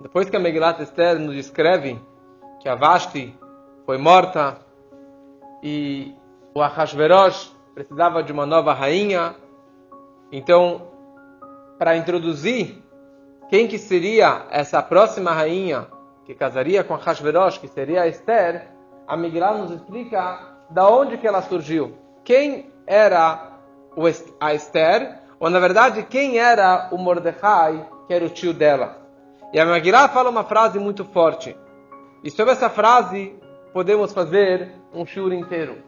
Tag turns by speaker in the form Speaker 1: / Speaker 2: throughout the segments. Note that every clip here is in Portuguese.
Speaker 1: depois que a Megilat Esther nos descreve que a Vashti foi morta e o Ahasverosh precisava de uma nova rainha, então, para introduzir quem que seria essa próxima rainha que casaria com Ahasverosh, que seria Esther, a Megilat nos explica da onde que ela surgiu. Quem era a Esther, ou na verdade, quem era o Mordecai, que era o tio dela. E a Megillah fala uma frase muito forte. E sobre essa frase, podemos fazer um shur inteiro.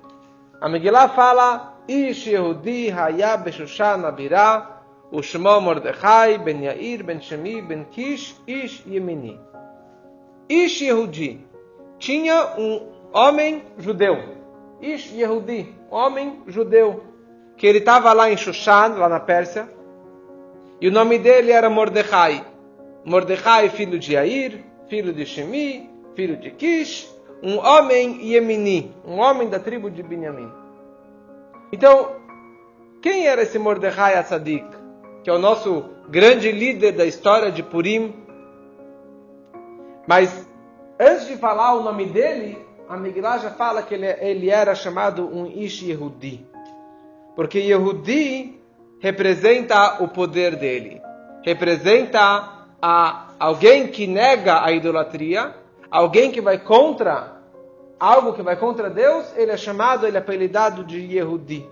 Speaker 1: A Megillah fala, Ish Yehudi Haya Beshushan Abirah, Ushmo Mordechai Ben Yair Ben Shemi Ben Kish Ish Yemini. Ish Yehudi tinha um homem judeu. Ish Yehudi, homem judeu, que ele estava lá em Shushan, lá na Pérsia, e o nome dele era Mordecai. Mordecai, filho de Yair, filho de Shemi, filho de Kish, um homem Yemini, um homem da tribo de Benjamim. Então, quem era esse Mordecai Assadik, que é o nosso grande líder da história de Purim? Mas, antes de falar o nome dele, a já fala que ele, ele era chamado um Ish Yehudi. Porque Yehudi representa o poder dele. Representa a alguém que nega a idolatria, alguém que vai contra algo que vai contra Deus, ele é chamado, ele é apelidado de Yehudi.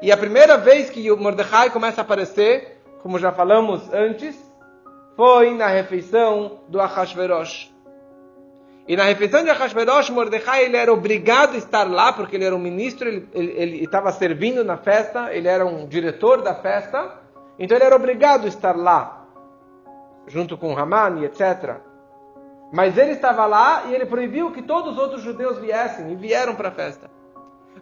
Speaker 1: E a primeira vez que Mordecai começa a aparecer, como já falamos antes, foi na refeição do Ahashverosh. E na refeição de Ahashverosh, Mordecai ele era obrigado a estar lá, porque ele era um ministro, ele, estava servindo na festa, ele era um diretor da festa, então ele era obrigado a estar lá, junto com Haman etc. Mas ele estava lá e ele proibiu que todos os outros judeus viessem, e vieram para a festa.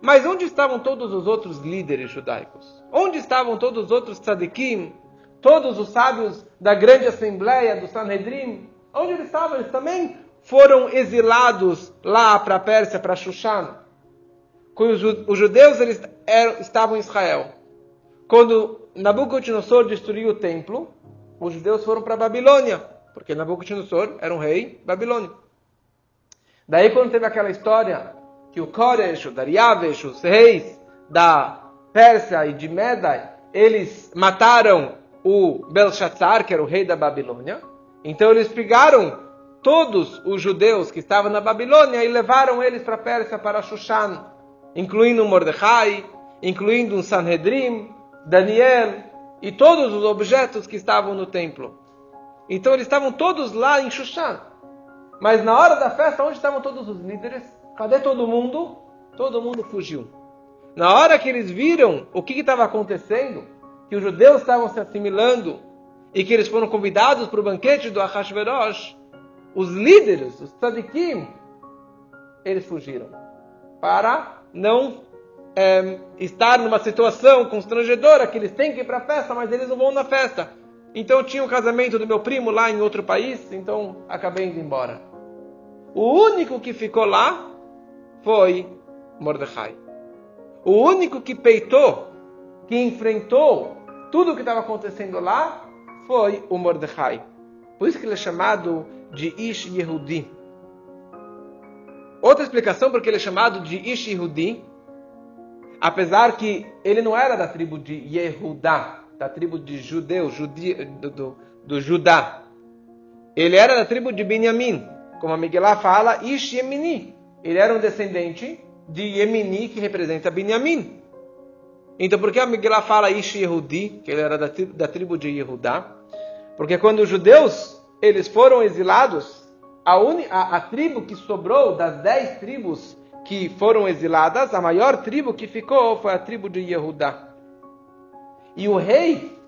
Speaker 1: Mas onde estavam todos os outros líderes judaicos? Onde estavam todos os outros tzadikim? Todos os sábios da grande assembleia do Sanhedrin? Onde eles estavam? Eles também foram exilados lá para a Pérsia, para Shushan. Os judeus eles eram, estavam em Israel. Quando Nabucodonosor destruiu o templo, os judeus foram para a Babilônia, porque Nabucodonosor era um rei babilônico. Daí quando teve aquela história que o Koresh, o Dariavesh, os reis da Pérsia e de Medai, eles mataram o Belshazzar, que era o rei da Babilônia. Então eles pegaram todos os judeus que estavam na Babilônia e levaram eles para a Pérsia, para Shushan, incluindo Mordecai, incluindo um Sanhedrim, Daniel e todos os objetos que estavam no templo. Então eles estavam todos lá em Shushan. Mas na hora da festa, onde estavam todos os líderes? Cadê todo mundo? Todo mundo fugiu. Na hora que eles viram o que estava acontecendo, que os judeus estavam se assimilando e que eles foram convidados para o banquete do Ahashverosh, os líderes, os tzadikim, eles fugiram para não é, estar numa situação constrangedora que eles têm que ir para a festa, mas eles não vão na festa. Então tinha um casamento do meu primo lá em outro país, então acabei indo embora. O único que ficou lá foi Mordecai. O único que peitou, que enfrentou tudo o que estava acontecendo lá, foi o Mordecai. Por isso que ele é chamado de Ish Yehudi. Outra explicação porque ele é chamado de Ish Yehudi, apesar que ele não era da tribo de Yehudá, da tribo de judeus, judi, do, do, do, Judá. Ele era da tribo de Benjamim, como a Miguelá fala, Ish Yemini. Ele era um descendente de Yemini, que representa Benjamim. Então, por que a Miguelá fala Ish Yehudi, que ele era da, da tribo de Yehudá? Porque quando os judeus eles foram exilados, a, uni, a, a tribo que sobrou das dez tribos que foram exiladas, a maior tribo que ficou foi a tribo de Yehudá. E o rei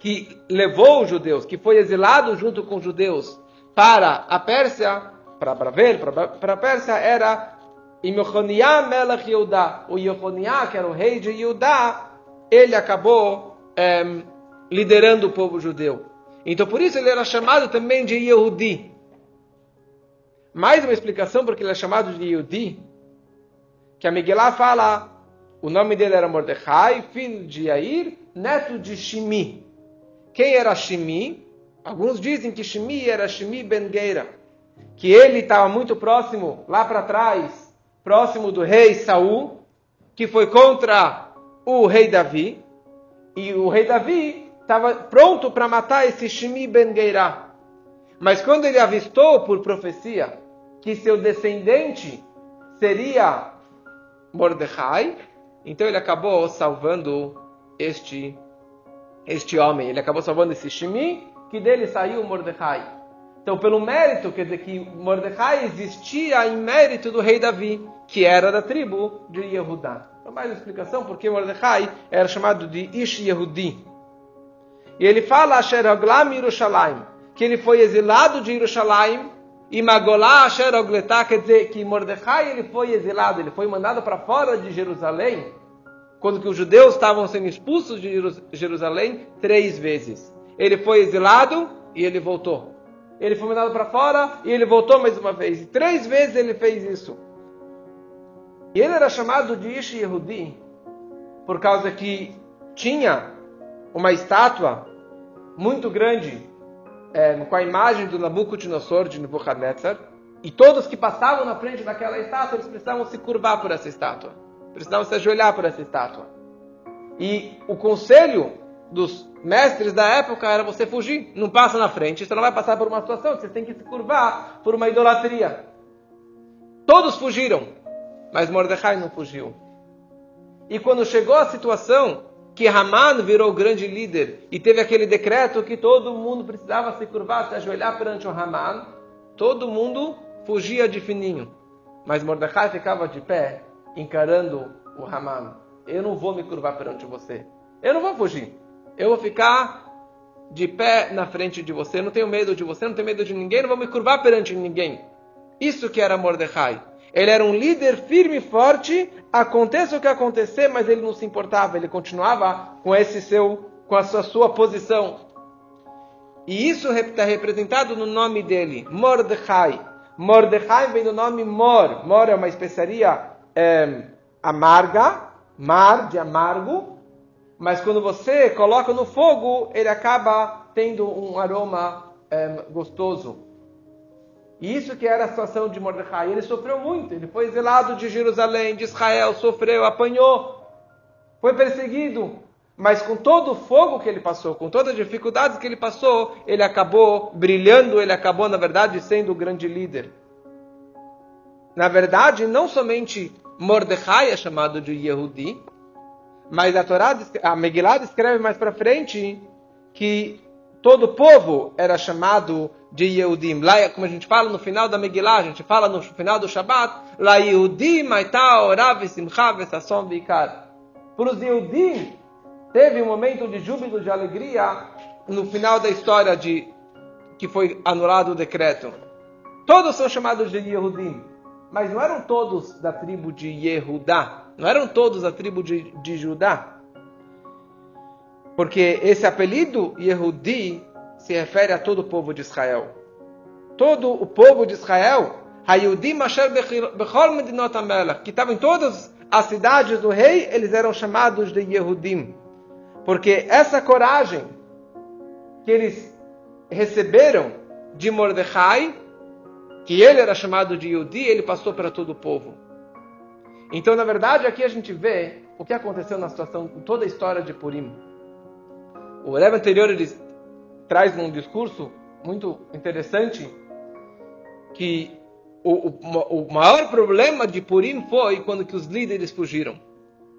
Speaker 1: que levou os judeus, que foi exilado junto com os judeus para a Pérsia, para Bravel, para a Pérsia, era Imechoniah Melech Yehudá. O Yehoniah, que era o rei de Yehudá, ele acabou é, liderando o povo judeu. Então por isso ele era chamado também de Yehudi. Mais uma explicação porque ele é chamado de Yehudi, que a Miguelá fala, o nome dele era Mordecai, filho de Yair, neto de Shimi. Quem era Shimi? Alguns dizem que Shimi era Shimi Ben Geira, que ele estava muito próximo, lá para trás, próximo do rei Saul, que foi contra o rei Davi, e o rei Davi estava pronto para matar esse Shimi Ben Geira. Mas quando ele avistou por profecia que seu descendente seria Mordecai, então ele acabou salvando este este homem. Ele acabou salvando esse Shimi, que dele saiu Mordecai. Então, pelo mérito, quer dizer que Mordecai existia em mérito do rei Davi, que era da tribo de Yehudá. Então, mais uma explicação porque Mordecai era chamado de Ish Yehudi. E ele fala Asher Aglam Yerushalayim, que ele foi exilado de Yerushalayim, e Magolá Asher Ogletá, quer dizer que Mordecai ele foi exilado, ele foi mandado para fora de Jerusalém, quando que os judeus estavam sendo expulsos de Jerusalém três vezes. Ele foi exilado e ele voltou. Ele foi mandado para fora e ele voltou mais uma vez. E três vezes ele fez isso. E ele era chamado de Ish Yehudi por causa que tinha uma estátua muito grande é, com a imagem do Nabucodonosor de Nebuchadnezzar. E todos que passavam na frente daquela estátua, eles precisavam se curvar por essa estátua. Precisavam se ajoelhar por essa estátua. E o conselho dos mestres da época era você fugir. Não passa na frente, você não vai passar por uma situação você tem que se curvar por uma idolatria. Todos fugiram, mas Mordecai não fugiu. E quando chegou a situação que Haman virou grande líder e teve aquele decreto que todo mundo precisava se curvar, se ajoelhar perante o Haman, todo mundo fugia de fininho. Mas Mordecai ficava de pé, encarando o Haman. Eu não vou me curvar perante você. Eu não vou fugir. Eu vou ficar de pé na frente de você, não tenho medo de você, não tenho medo de ninguém, não vou me curvar perante ninguém. Isso que era Mordecai. Ele era um líder firme e forte, aconteça o que acontecer, mas ele não se importava, ele continuava com esse seu, com a sua, sua posição. E isso está representado no nome dele, Mordecai. Mordecai vem do nome Mor. Mor é uma especiaria é, amarga, mar de amargo, mas quando você coloca no fogo, ele acaba tendo um aroma é, gostoso. E isso que era a situação de Mordecai. Ele sofreu muito, ele foi exilado de Jerusalém, de Israel, sofreu, apanhou, foi perseguido. Mas com todo o fogo que ele passou, com todas as dificuldades que ele passou, ele acabou brilhando, ele acabou, na verdade, sendo o grande líder. Na verdade, não somente Mordecai é chamado de Yehudi, mas a Torá, a Megillah descreve mais para frente que todo o povo era chamado de Yehudim. Lá, como a gente fala no final da Megillah, a gente fala no final do Shabbat, lá Yehudim. Para os Yehudim, teve um momento de júbilo, de alegria, no final da história de que foi anulado o decreto. Todos são chamados de Yehudim, mas não eram todos da tribo de Yehudá. Não eram todos a tribo de, de Judá? Porque esse apelido Yehudi se refere a todo o povo de Israel. Todo o povo de Israel, que estavam em todas as cidades do rei, eles eram chamados de Yehudim. Porque essa coragem que eles receberam de Mordecai, que ele era chamado de Yehudi, ele passou para todo o povo. Então, na verdade, aqui a gente vê o que aconteceu na situação, toda a história de Purim. O Rebbe anterior ele traz um discurso muito interessante que o, o, o, maior problema de Purim foi quando que os líderes fugiram.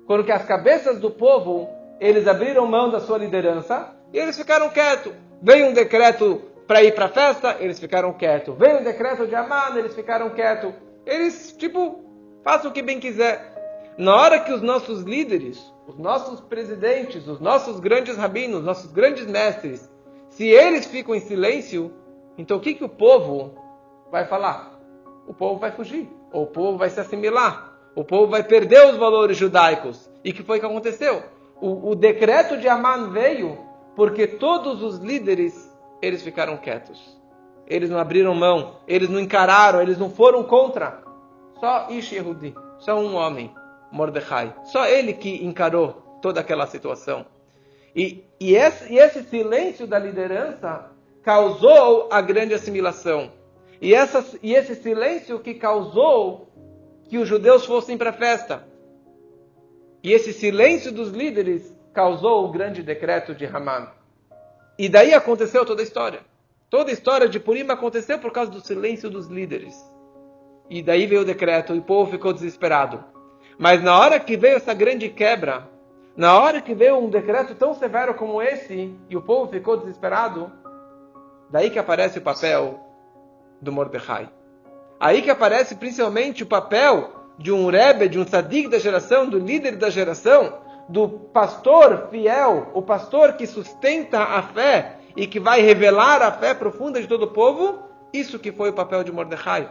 Speaker 1: Quando que as cabeças do povo, eles abriram mão da sua liderança e eles ficaram quietos. Veio um decreto para ir para a festa, eles ficaram quietos. Veio um decreto de Amman, eles ficaram quietos. Eles, tipo, faça o que bem quiser. Na hora que os nossos líderes, os nossos presidentes, os nossos grandes rabinos, nossos grandes mestres, se eles ficam em silêncio, então o que, que o povo vai falar? O povo vai fugir, ou o povo vai se assimilar, o povo vai perder os valores judaicos. E que foi que aconteceu? O, o decreto de Amman veio porque todos os líderes eles ficaram quietos. Eles não abriram mão, eles não encararam, eles não foram contra. Só Ish só um homem, Mordecai. Só ele que encarou toda aquela situação. E, e, esse, e esse silêncio da liderança causou a grande assimilação. E, essa, e esse silêncio que causou que os judeus fossem para a festa. E esse silêncio dos líderes causou o grande decreto de Haman. E daí aconteceu toda a história. Toda a história de Purim aconteceu por causa do silêncio dos líderes. E daí veio o decreto e o povo ficou desesperado. Mas na hora que veio essa grande quebra, na hora que veio um decreto tão severo como esse, e o povo ficou desesperado, daí que aparece o papel do Mordecai. Aí que aparece principalmente o papel de um Rebbe, de um tzadik da geração, do líder da geração, do pastor fiel, o pastor que sustenta a fé e que vai revelar a fé profunda de todo o povo, isso que foi o papel de Mordecai.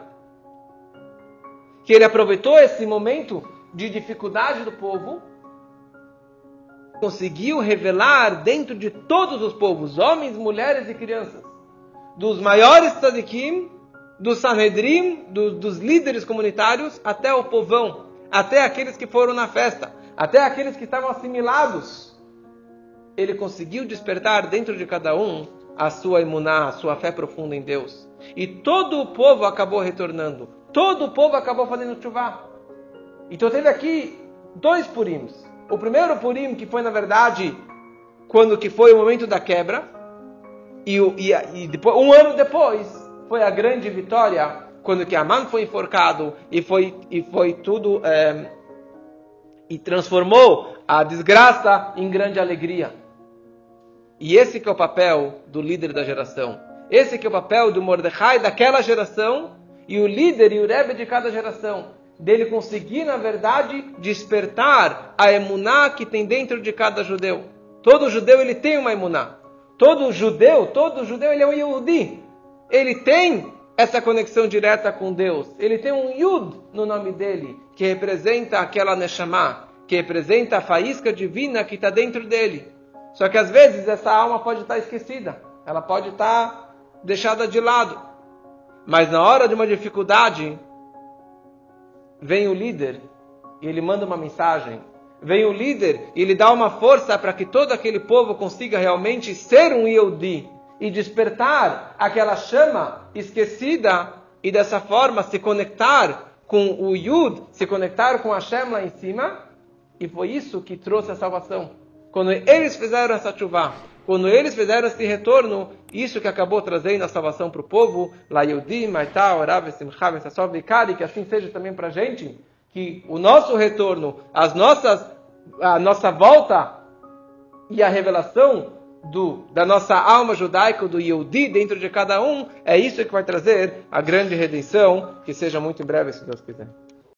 Speaker 1: Que ele aproveitou esse momento de dificuldade do povo, conseguiu revelar dentro de todos os povos, homens, mulheres e crianças, dos maiores tzadikim, do Sanhedrin, do, dos líderes comunitários, até o povão, até aqueles que foram na festa, até aqueles que estavam assimilados. Ele conseguiu despertar dentro de cada um a sua imuná, a sua fé profunda em Deus. E todo o povo acabou retornando. Todo o povo acabou fazendo chuva. Então teve aqui dois purims. O primeiro purim, que foi na verdade quando que foi o momento da quebra, e, e, e depois, um ano depois foi a grande vitória quando que Aman foi enforcado e foi e foi tudo é, e transformou a desgraça em grande alegria. E esse que é o papel do líder da geração. Esse que é o papel do Mordecai daquela geração e o líder e o Rebbe de cada geração. Dele conseguir, na verdade, despertar a emuná que tem dentro de cada judeu. Todo judeu ele tem uma emuná. Todo judeu, todo judeu ele é um Yehudi. Ele tem essa conexão direta com Deus. Ele tem um Yud no nome dele, que representa aquela Neshama, que representa a faísca divina que está dentro dele. Só que às vezes essa alma pode estar esquecida, ela pode estar deixada de lado. Mas na hora de uma dificuldade, vem o líder e ele manda uma mensagem. Vem o líder e ele dá uma força para que todo aquele povo consiga realmente ser um Yehudi, e despertar aquela chama esquecida e dessa forma se conectar com o Yud, se conectar com a Hashem lá em cima. E foi isso que trouxe a salvação. Quando eles fizeram essa chuva, quando eles fizeram esse retorno, isso que acabou trazendo a salvação para o povo, que assim seja também para a gente, que o nosso retorno, as nossas, a nossa volta e a revelação do, da nossa alma judaica, do Yehudi dentro de cada um, é isso que vai trazer a grande redenção, que seja muito em breve, se Deus quiser.